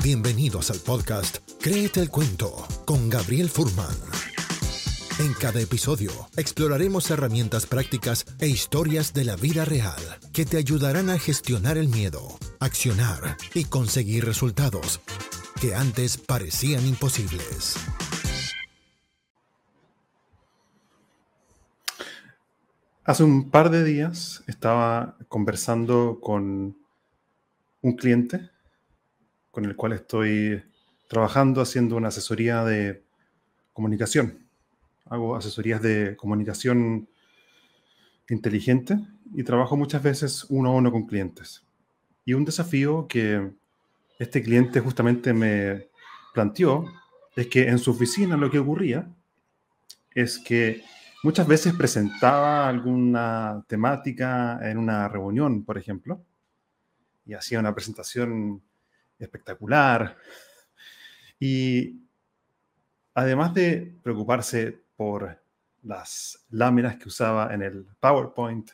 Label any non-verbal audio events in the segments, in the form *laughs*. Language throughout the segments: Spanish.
Bienvenidos al podcast Créete el Cuento con Gabriel Furman. En cada episodio exploraremos herramientas prácticas e historias de la vida real que te ayudarán a gestionar el miedo, accionar y conseguir resultados que antes parecían imposibles. Hace un par de días estaba conversando con un cliente con el cual estoy trabajando haciendo una asesoría de comunicación. Hago asesorías de comunicación inteligente y trabajo muchas veces uno a uno con clientes. Y un desafío que este cliente justamente me planteó es que en su oficina lo que ocurría es que muchas veces presentaba alguna temática en una reunión, por ejemplo, y hacía una presentación espectacular. Y además de preocuparse por las láminas que usaba en el PowerPoint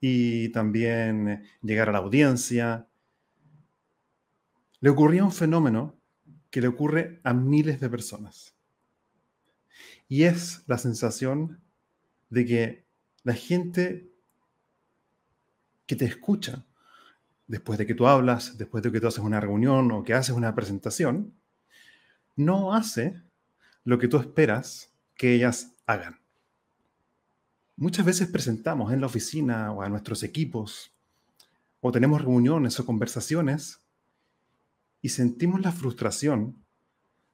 y también llegar a la audiencia, le ocurría un fenómeno que le ocurre a miles de personas. Y es la sensación de que la gente que te escucha después de que tú hablas, después de que tú haces una reunión o que haces una presentación, no hace lo que tú esperas que ellas hagan. Muchas veces presentamos en la oficina o a nuestros equipos o tenemos reuniones o conversaciones y sentimos la frustración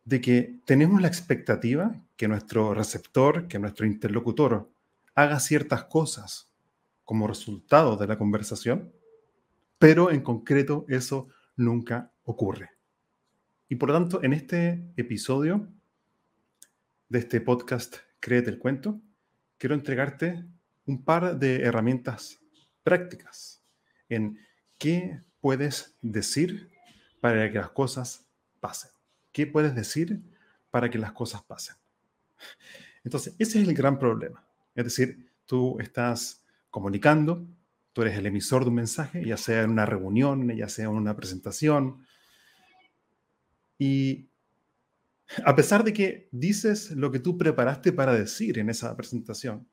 de que tenemos la expectativa que nuestro receptor, que nuestro interlocutor haga ciertas cosas como resultado de la conversación pero en concreto eso nunca ocurre. Y por lo tanto, en este episodio de este podcast Créete el Cuento, quiero entregarte un par de herramientas prácticas en qué puedes decir para que las cosas pasen. ¿Qué puedes decir para que las cosas pasen? Entonces, ese es el gran problema. Es decir, tú estás comunicando, tú eres el emisor de un mensaje, ya sea en una reunión, ya sea en una presentación. Y a pesar de que dices lo que tú preparaste para decir en esa presentación,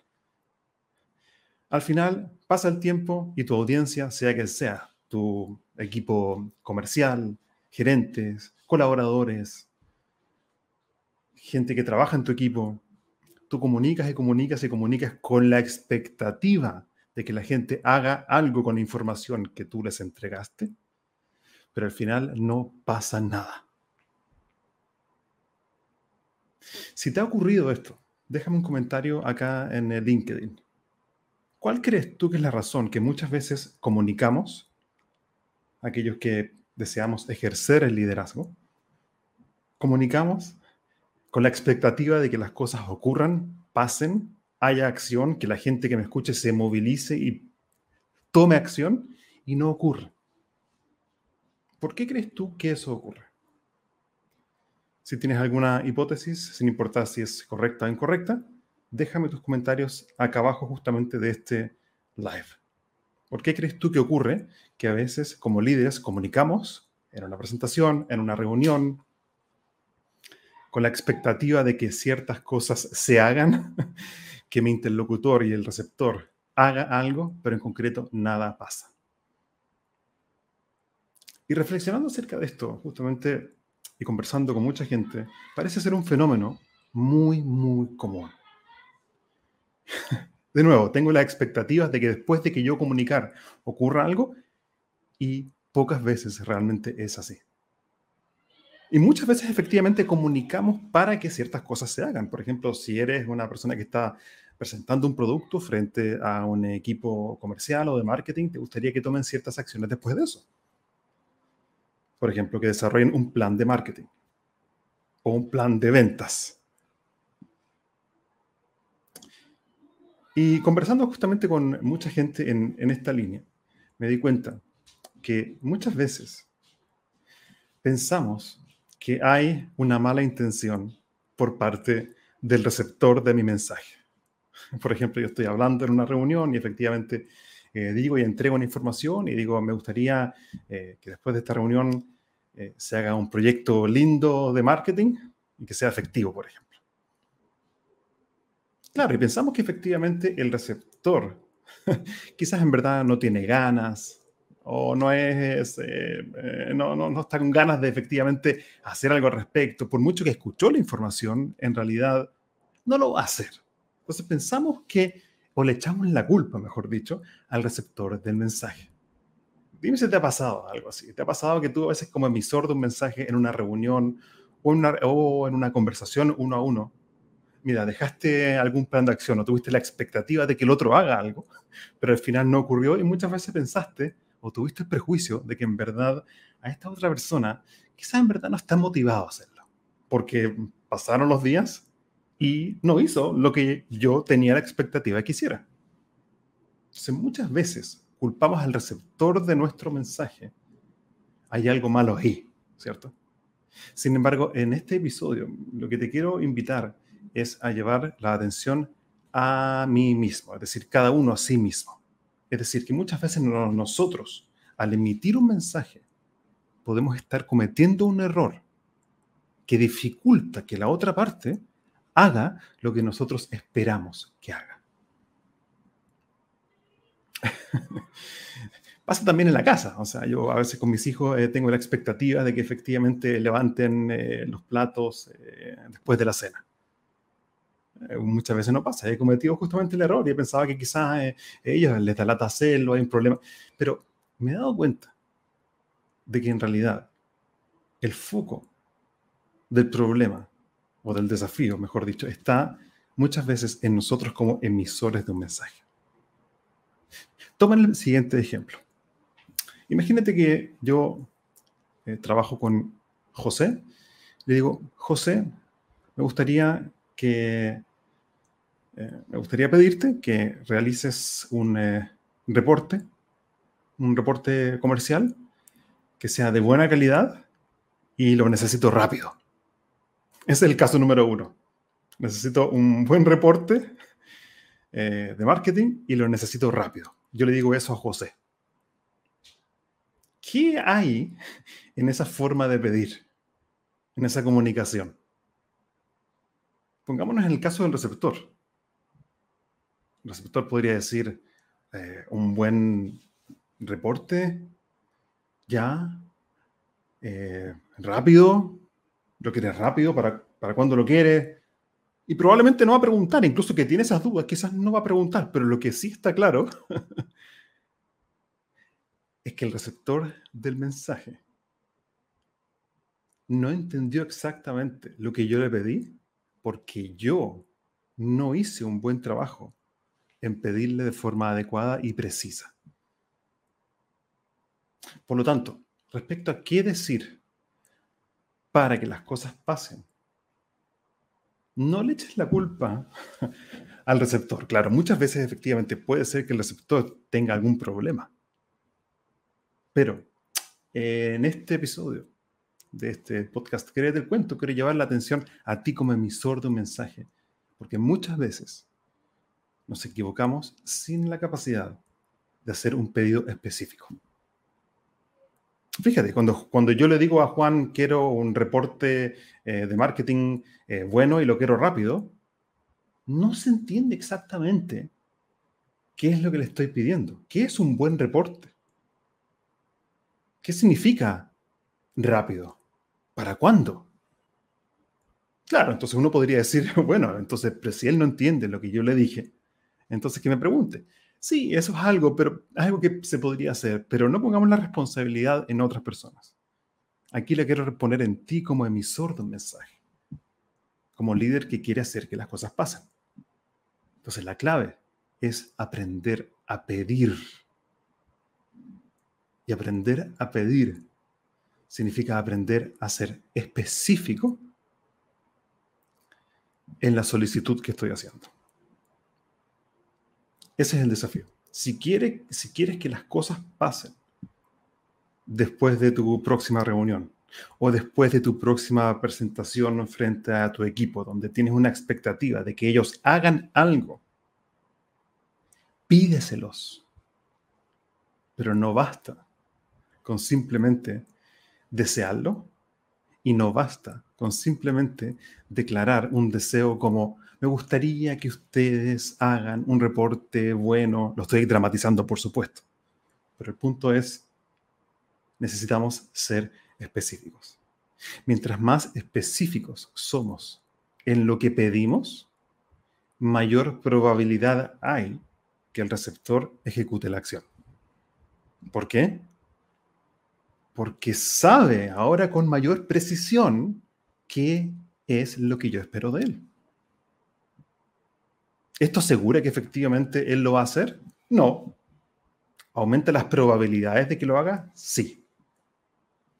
al final pasa el tiempo y tu audiencia, sea que sea, tu equipo comercial, gerentes, colaboradores, gente que trabaja en tu equipo, tú comunicas y comunicas y comunicas con la expectativa de que la gente haga algo con la información que tú les entregaste, pero al final no pasa nada. Si te ha ocurrido esto, déjame un comentario acá en el LinkedIn. ¿Cuál crees tú que es la razón que muchas veces comunicamos, aquellos que deseamos ejercer el liderazgo, comunicamos con la expectativa de que las cosas ocurran, pasen haya acción, que la gente que me escuche se movilice y tome acción y no ocurre. ¿Por qué crees tú que eso ocurre? Si tienes alguna hipótesis, sin importar si es correcta o incorrecta, déjame tus comentarios acá abajo justamente de este live. ¿Por qué crees tú que ocurre que a veces como líderes comunicamos en una presentación, en una reunión, con la expectativa de que ciertas cosas se hagan *laughs* que mi interlocutor y el receptor haga algo, pero en concreto nada pasa. Y reflexionando acerca de esto, justamente, y conversando con mucha gente, parece ser un fenómeno muy, muy común. *laughs* De nuevo, tengo la expectativa de que después de que yo comunicar ocurra algo y pocas veces realmente es así. Y muchas veces efectivamente comunicamos para que ciertas cosas se hagan. Por ejemplo, si eres una persona que está presentando un producto frente a un equipo comercial o de marketing, te gustaría que tomen ciertas acciones después de eso. Por ejemplo, que desarrollen un plan de marketing o un plan de ventas. Y conversando justamente con mucha gente en, en esta línea, me di cuenta que muchas veces pensamos que hay una mala intención por parte del receptor de mi mensaje. *laughs* Por ejemplo, yo estoy hablando en una reunión y efectivamente eh, digo y entrego una información y digo, me gustaría eh, que después de esta reunión eh, se haga un proyecto lindo de marketing y que sea efectivo, por ejemplo. Claro, y pensamos que efectivamente el receptor *laughs* quizás en verdad no tiene ganas o no es, no, no, no, está con ganas de efectivamente hacer algo al respecto. Por mucho que escuchó la información, en realidad no lo va a hacer. Entonces pensamos que, o le echamos la culpa, mejor dicho, al receptor del mensaje. Dime si te ha pasado algo así. ¿Te ha pasado que tú a veces como emisor de un mensaje en una reunión o en una, conversación uno a uno, mira, dejaste algún plan de acción o tuviste la expectativa de que el otro haga algo, pero al final no ocurrió y muchas veces pensaste o tuviste el prejuicio de que en verdad a esta otra persona quizás en verdad no está motivado a hacerlo, porque pasaron los días y no hizo lo que yo tenía la expectativa que hiciera. Entonces muchas veces culpamos al receptor de nuestro mensaje. Hay algo malo ahí, ¿cierto? Sin embargo, en este episodio, lo que te quiero invitar es a llevar la atención a mí mismo, es decir, cada uno a sí mismo. Es decir, que muchas veces nosotros, al emitir un mensaje, podemos estar cometiendo un error que dificulta que la otra parte haga lo que nosotros esperamos que haga. *laughs* Pasa también en la casa, o sea, yo a veces con mis hijos eh, tengo la expectativa de que efectivamente levanten eh, los platos eh, después de la cena. Muchas veces no pasa. He cometido justamente el error y he pensado que quizás ellos les da lata hacerlo, hay un problema. Pero me he dado cuenta de que en realidad el foco del problema o del desafío, mejor dicho, está muchas veces en nosotros como emisores de un mensaje. Toma el siguiente ejemplo. Imagínate que yo eh, trabajo con José. Le digo, José, me gustaría que eh, me gustaría pedirte que realices un eh, reporte, un reporte comercial que sea de buena calidad y lo necesito rápido. Es el caso número uno. Necesito un buen reporte eh, de marketing y lo necesito rápido. Yo le digo eso a José. ¿Qué hay en esa forma de pedir, en esa comunicación? Pongámonos en el caso del receptor. El receptor podría decir eh, un buen reporte, ya, eh, rápido, lo quieres rápido, para, para cuando lo quieres. Y probablemente no va a preguntar, incluso que tiene esas dudas, quizás no va a preguntar, pero lo que sí está claro *laughs* es que el receptor del mensaje no entendió exactamente lo que yo le pedí porque yo no hice un buen trabajo en pedirle de forma adecuada y precisa. Por lo tanto, respecto a qué decir para que las cosas pasen, no le eches la culpa *laughs* al receptor. Claro, muchas veces efectivamente puede ser que el receptor tenga algún problema. Pero en este episodio de este podcast Créete el Cuento, quiero llevar la atención a ti como emisor de un mensaje, porque muchas veces nos equivocamos sin la capacidad de hacer un pedido específico. Fíjate, cuando, cuando yo le digo a Juan quiero un reporte eh, de marketing eh, bueno y lo quiero rápido, no se entiende exactamente qué es lo que le estoy pidiendo. ¿Qué es un buen reporte? ¿Qué significa rápido? ¿Para cuándo? Claro, entonces uno podría decir, *laughs* bueno, entonces, si él no entiende lo que yo le dije, entonces que me pregunte. Sí, eso es algo, pero algo que se podría hacer, pero no pongamos la responsabilidad en otras personas. Aquí le quiero responder en ti como emisor de un mensaje, como líder que quiere hacer que las cosas pasen. Entonces la clave es aprender a pedir. Y aprender a pedir significa aprender a ser específico en la solicitud que estoy haciendo. Ese es el desafío. Si, quiere, si quieres que las cosas pasen después de tu próxima reunión o después de tu próxima presentación frente a tu equipo, donde tienes una expectativa de que ellos hagan algo, pídeselos. Pero no basta con simplemente desearlo y no basta con simplemente declarar un deseo como me gustaría que ustedes hagan un reporte bueno. Lo estoy dramatizando, por supuesto. Pero el punto es, necesitamos ser específicos. Mientras más específicos somos en lo que pedimos, mayor probabilidad hay que el receptor ejecute la acción. ¿Por qué? Porque sabe ahora con mayor precisión qué es lo que yo espero de él. ¿Esto asegura que efectivamente él lo va a hacer? No. ¿Aumenta las probabilidades de que lo haga? Sí.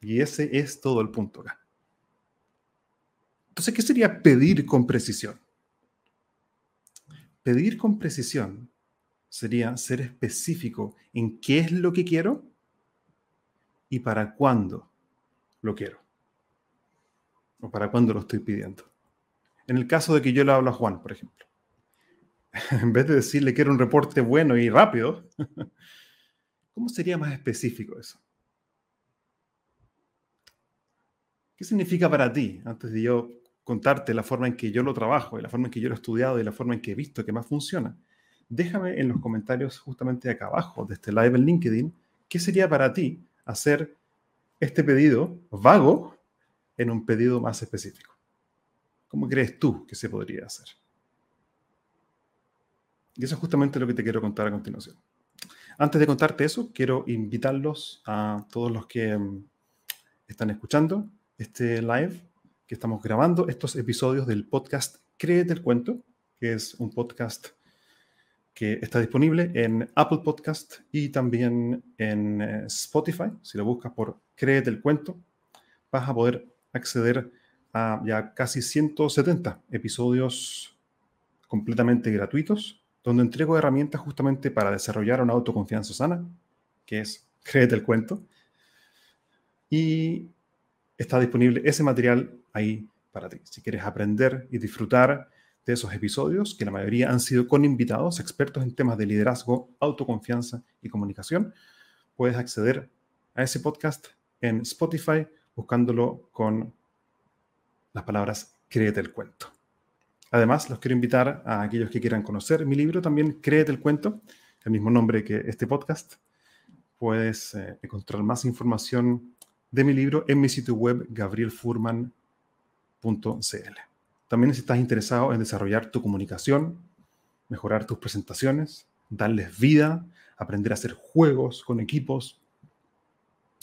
Y ese es todo el punto acá. Entonces, ¿qué sería pedir con precisión? Pedir con precisión sería ser específico en qué es lo que quiero y para cuándo lo quiero. O para cuándo lo estoy pidiendo. En el caso de que yo le hablo a Juan, por ejemplo. *laughs* en vez de decirle que era un reporte bueno y rápido, *laughs* ¿cómo sería más específico eso? ¿Qué significa para ti? Antes de yo contarte la forma en que yo lo trabajo, y la forma en que yo lo he estudiado y la forma en que he visto que más funciona, déjame en los comentarios justamente acá abajo de este live en LinkedIn, ¿qué sería para ti hacer este pedido vago en un pedido más específico? ¿Cómo crees tú que se podría hacer? Y eso es justamente lo que te quiero contar a continuación. Antes de contarte eso, quiero invitarlos a todos los que mm, están escuchando este live que estamos grabando, estos episodios del podcast Créete el Cuento, que es un podcast que está disponible en Apple Podcast y también en eh, Spotify. Si lo buscas por Créete el Cuento, vas a poder acceder a ya casi 170 episodios completamente gratuitos donde entrego herramientas justamente para desarrollar una autoconfianza sana, que es Créete el cuento. Y está disponible ese material ahí para ti. Si quieres aprender y disfrutar de esos episodios, que la mayoría han sido con invitados, expertos en temas de liderazgo, autoconfianza y comunicación, puedes acceder a ese podcast en Spotify buscándolo con las palabras Créete el cuento. Además, los quiero invitar a aquellos que quieran conocer mi libro también, Créete el cuento, el mismo nombre que este podcast. Puedes eh, encontrar más información de mi libro en mi sitio web gabrielfurman.cl. También si estás interesado en desarrollar tu comunicación, mejorar tus presentaciones, darles vida, aprender a hacer juegos con equipos,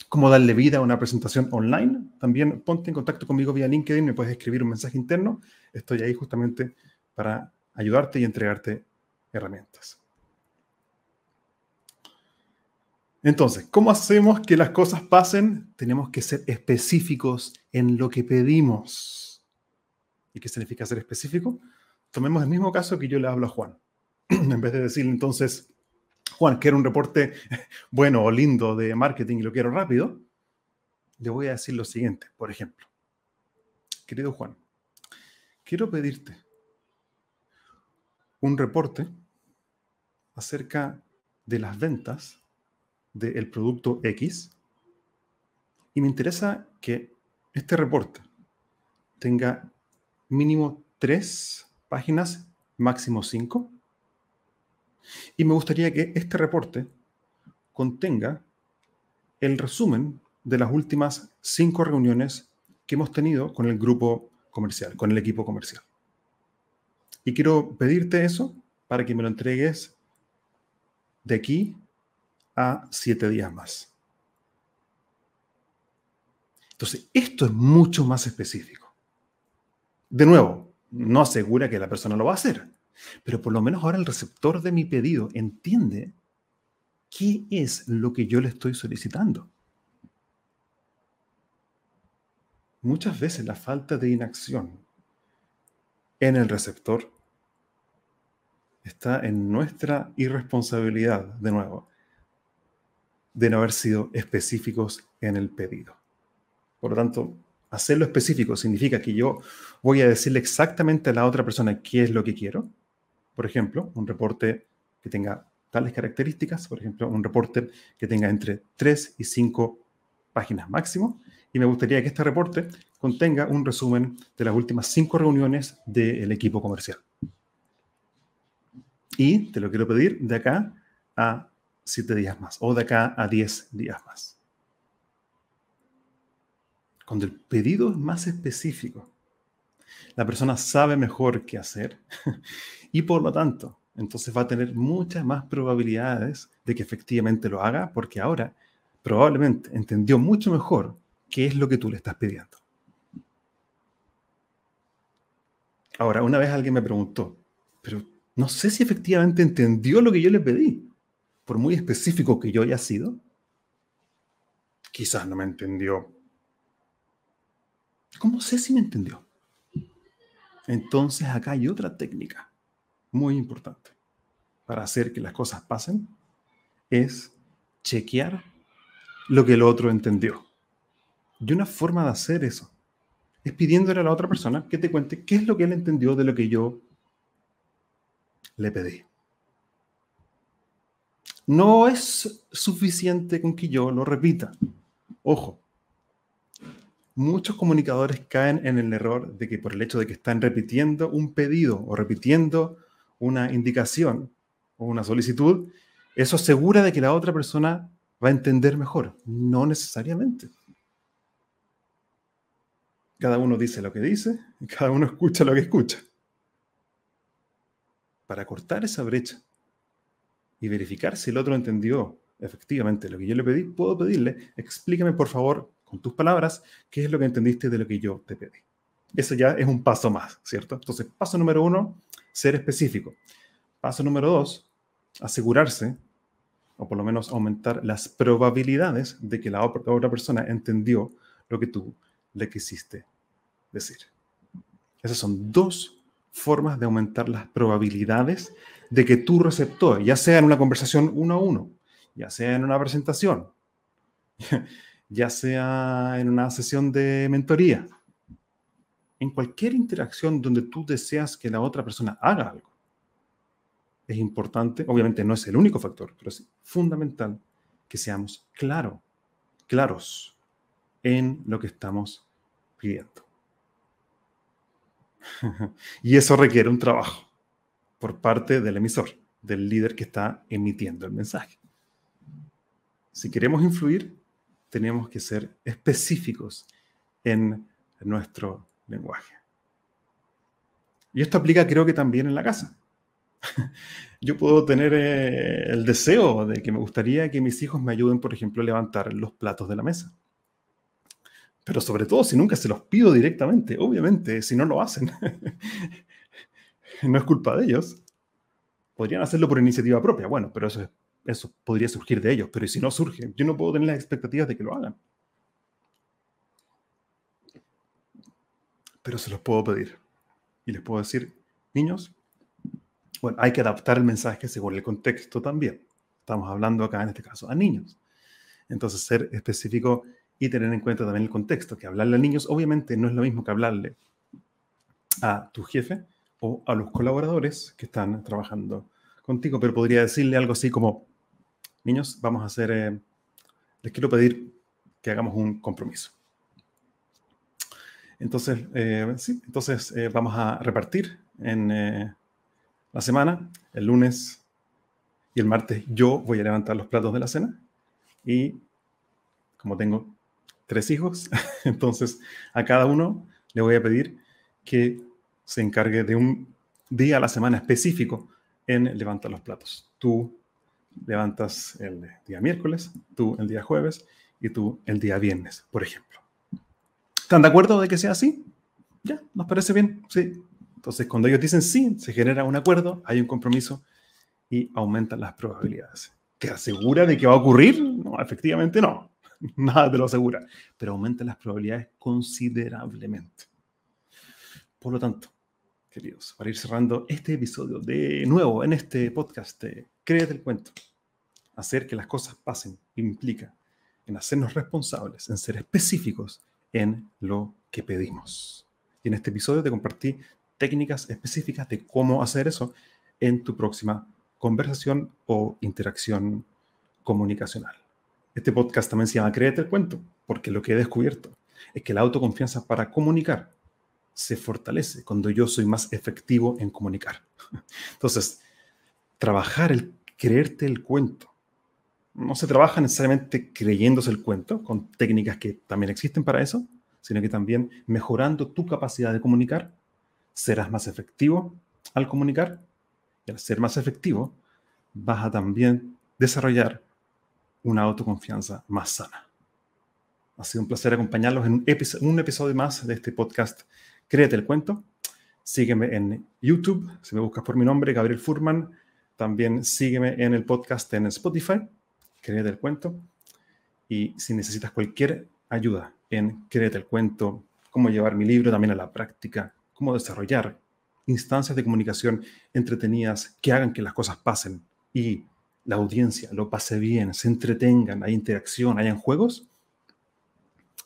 cómo darle vida a una presentación online, también ponte en contacto conmigo vía LinkedIn, me puedes escribir un mensaje interno. Estoy ahí justamente para ayudarte y entregarte herramientas. Entonces, ¿cómo hacemos que las cosas pasen? Tenemos que ser específicos en lo que pedimos. ¿Y qué significa ser específico? Tomemos el mismo caso que yo le hablo a Juan. *clears throat* en vez de decirle entonces, Juan, quiero un reporte *laughs* bueno o lindo de marketing y lo quiero rápido, le voy a decir lo siguiente, por ejemplo. Querido Juan, quiero pedirte un reporte acerca de las ventas del producto X y me interesa que este reporte tenga mínimo tres páginas, máximo cinco, y me gustaría que este reporte contenga el resumen de las últimas cinco reuniones que hemos tenido con el grupo comercial, con el equipo comercial. Y quiero pedirte eso para que me lo entregues de aquí a siete días más. Entonces, esto es mucho más específico. De nuevo, no asegura que la persona lo va a hacer, pero por lo menos ahora el receptor de mi pedido entiende qué es lo que yo le estoy solicitando. Muchas veces la falta de inacción en el receptor está en nuestra irresponsabilidad, de nuevo, de no haber sido específicos en el pedido. Por lo tanto, hacerlo específico significa que yo voy a decirle exactamente a la otra persona qué es lo que quiero, por ejemplo, un reporte que tenga tales características, por ejemplo, un reporte que tenga entre 3 y 5 páginas máximo, y me gustaría que este reporte contenga un resumen de las últimas cinco reuniones del equipo comercial. Y te lo quiero pedir de acá a siete días más o de acá a diez días más. Cuando el pedido es más específico, la persona sabe mejor qué hacer *laughs* y por lo tanto, entonces va a tener muchas más probabilidades de que efectivamente lo haga porque ahora probablemente entendió mucho mejor qué es lo que tú le estás pidiendo. Ahora, una vez alguien me preguntó, pero no sé si efectivamente entendió lo que yo le pedí, por muy específico que yo haya sido. Quizás no me entendió. ¿Cómo sé si me entendió? Entonces acá hay otra técnica muy importante para hacer que las cosas pasen, es chequear lo que el otro entendió. Y una forma de hacer eso es pidiéndole a la otra persona que te cuente qué es lo que él entendió de lo que yo le pedí. No es suficiente con que yo lo repita. Ojo, muchos comunicadores caen en el error de que por el hecho de que están repitiendo un pedido o repitiendo una indicación o una solicitud, eso asegura de que la otra persona va a entender mejor. No necesariamente. Cada uno dice lo que dice y cada uno escucha lo que escucha. Para cortar esa brecha y verificar si el otro entendió efectivamente lo que yo le pedí, puedo pedirle, explícame por favor con tus palabras qué es lo que entendiste de lo que yo te pedí. Eso ya es un paso más, ¿cierto? Entonces, paso número uno, ser específico. Paso número dos, asegurarse, o por lo menos aumentar las probabilidades de que la otra persona entendió lo que tú le quisiste decir. Esas son dos formas de aumentar las probabilidades de que tu receptor, ya sea en una conversación uno a uno, ya sea en una presentación, ya sea en una sesión de mentoría, en cualquier interacción donde tú deseas que la otra persona haga algo, es importante, obviamente no es el único factor, pero es fundamental que seamos claros, claros en lo que estamos pidiendo. *laughs* y eso requiere un trabajo por parte del emisor, del líder que está emitiendo el mensaje. Si queremos influir, tenemos que ser específicos en nuestro lenguaje. Y esto aplica creo que también en la casa. *laughs* Yo puedo tener eh, el deseo de que me gustaría que mis hijos me ayuden, por ejemplo, a levantar los platos de la mesa. Pero sobre todo si nunca se los pido directamente, obviamente, si no lo hacen. *laughs* no es culpa de ellos. Podrían hacerlo por iniciativa propia, bueno, pero eso, eso podría surgir de ellos. Pero si no surge, yo no puedo tener las expectativas de que lo hagan. Pero se los puedo pedir. Y les puedo decir, niños, bueno, hay que adaptar el mensaje según el contexto también. Estamos hablando acá, en este caso, a niños. Entonces, ser específico y tener en cuenta también el contexto, que hablarle a niños obviamente no es lo mismo que hablarle a tu jefe o a los colaboradores que están trabajando contigo, pero podría decirle algo así como, niños, vamos a hacer, eh, les quiero pedir que hagamos un compromiso. Entonces, eh, sí, entonces eh, vamos a repartir en la semana, el lunes y el martes yo voy a levantar los platos de la cena y como tengo tres hijos, *laughs* entonces a cada uno le voy a pedir que se encargue de un día a la semana específico en levantar los platos. Tú levantas el día miércoles, tú el día jueves y tú el día viernes, por ejemplo. ¿Están de acuerdo de que sea así? ¿Ya? ¿Nos parece bien? Sí. Entonces, cuando ellos dicen sí, se genera un acuerdo, hay un compromiso y aumentan las probabilidades. ¿Te asegura de que va a ocurrir? No, efectivamente no. *laughs* Nada te lo asegura. Pero aumentan las probabilidades considerablemente. Por lo tanto, queridos, para ir cerrando este episodio de nuevo en este podcast de Créete el cuento, hacer que las cosas pasen implica en hacernos responsables, en ser específicos en lo que pedimos. Y en este episodio te compartí técnicas específicas de cómo hacer eso en tu próxima conversación o interacción comunicacional. Este podcast también se llama Créete el cuento, porque lo que he descubierto es que la autoconfianza para comunicar se fortalece cuando yo soy más efectivo en comunicar. *laughs* Entonces, trabajar el creerte el cuento. No se trabaja necesariamente creyéndose el cuento, con técnicas que también existen para eso, sino que también mejorando tu capacidad de comunicar, serás más efectivo al comunicar y al ser más efectivo, vas a también desarrollar una autoconfianza más sana. Ha sido un placer acompañarlos en un, episodio más de este podcast Créete el cuento. Sígueme en YouTube, si me buscas por mi nombre, Gabriel Furman. También sígueme en el podcast en Spotify, Créete el cuento. Y si necesitas cualquier ayuda en Créete el cuento, cómo llevar mi libro también a la práctica, cómo desarrollar instancias de comunicación entretenidas que hagan que las cosas pasen y la audiencia lo pase bien, se entretengan, hay interacción, hayan juegos,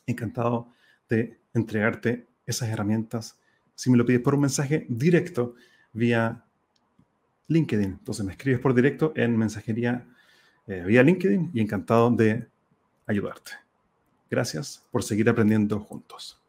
encantado de entregarte esas herramientas si me lo pides por un mensaje directo vía LinkedIn. Entonces me escribes por directo en mensajería eh, vía LinkedIn y encantado de ayudarte. Gracias por seguir aprendiendo juntos.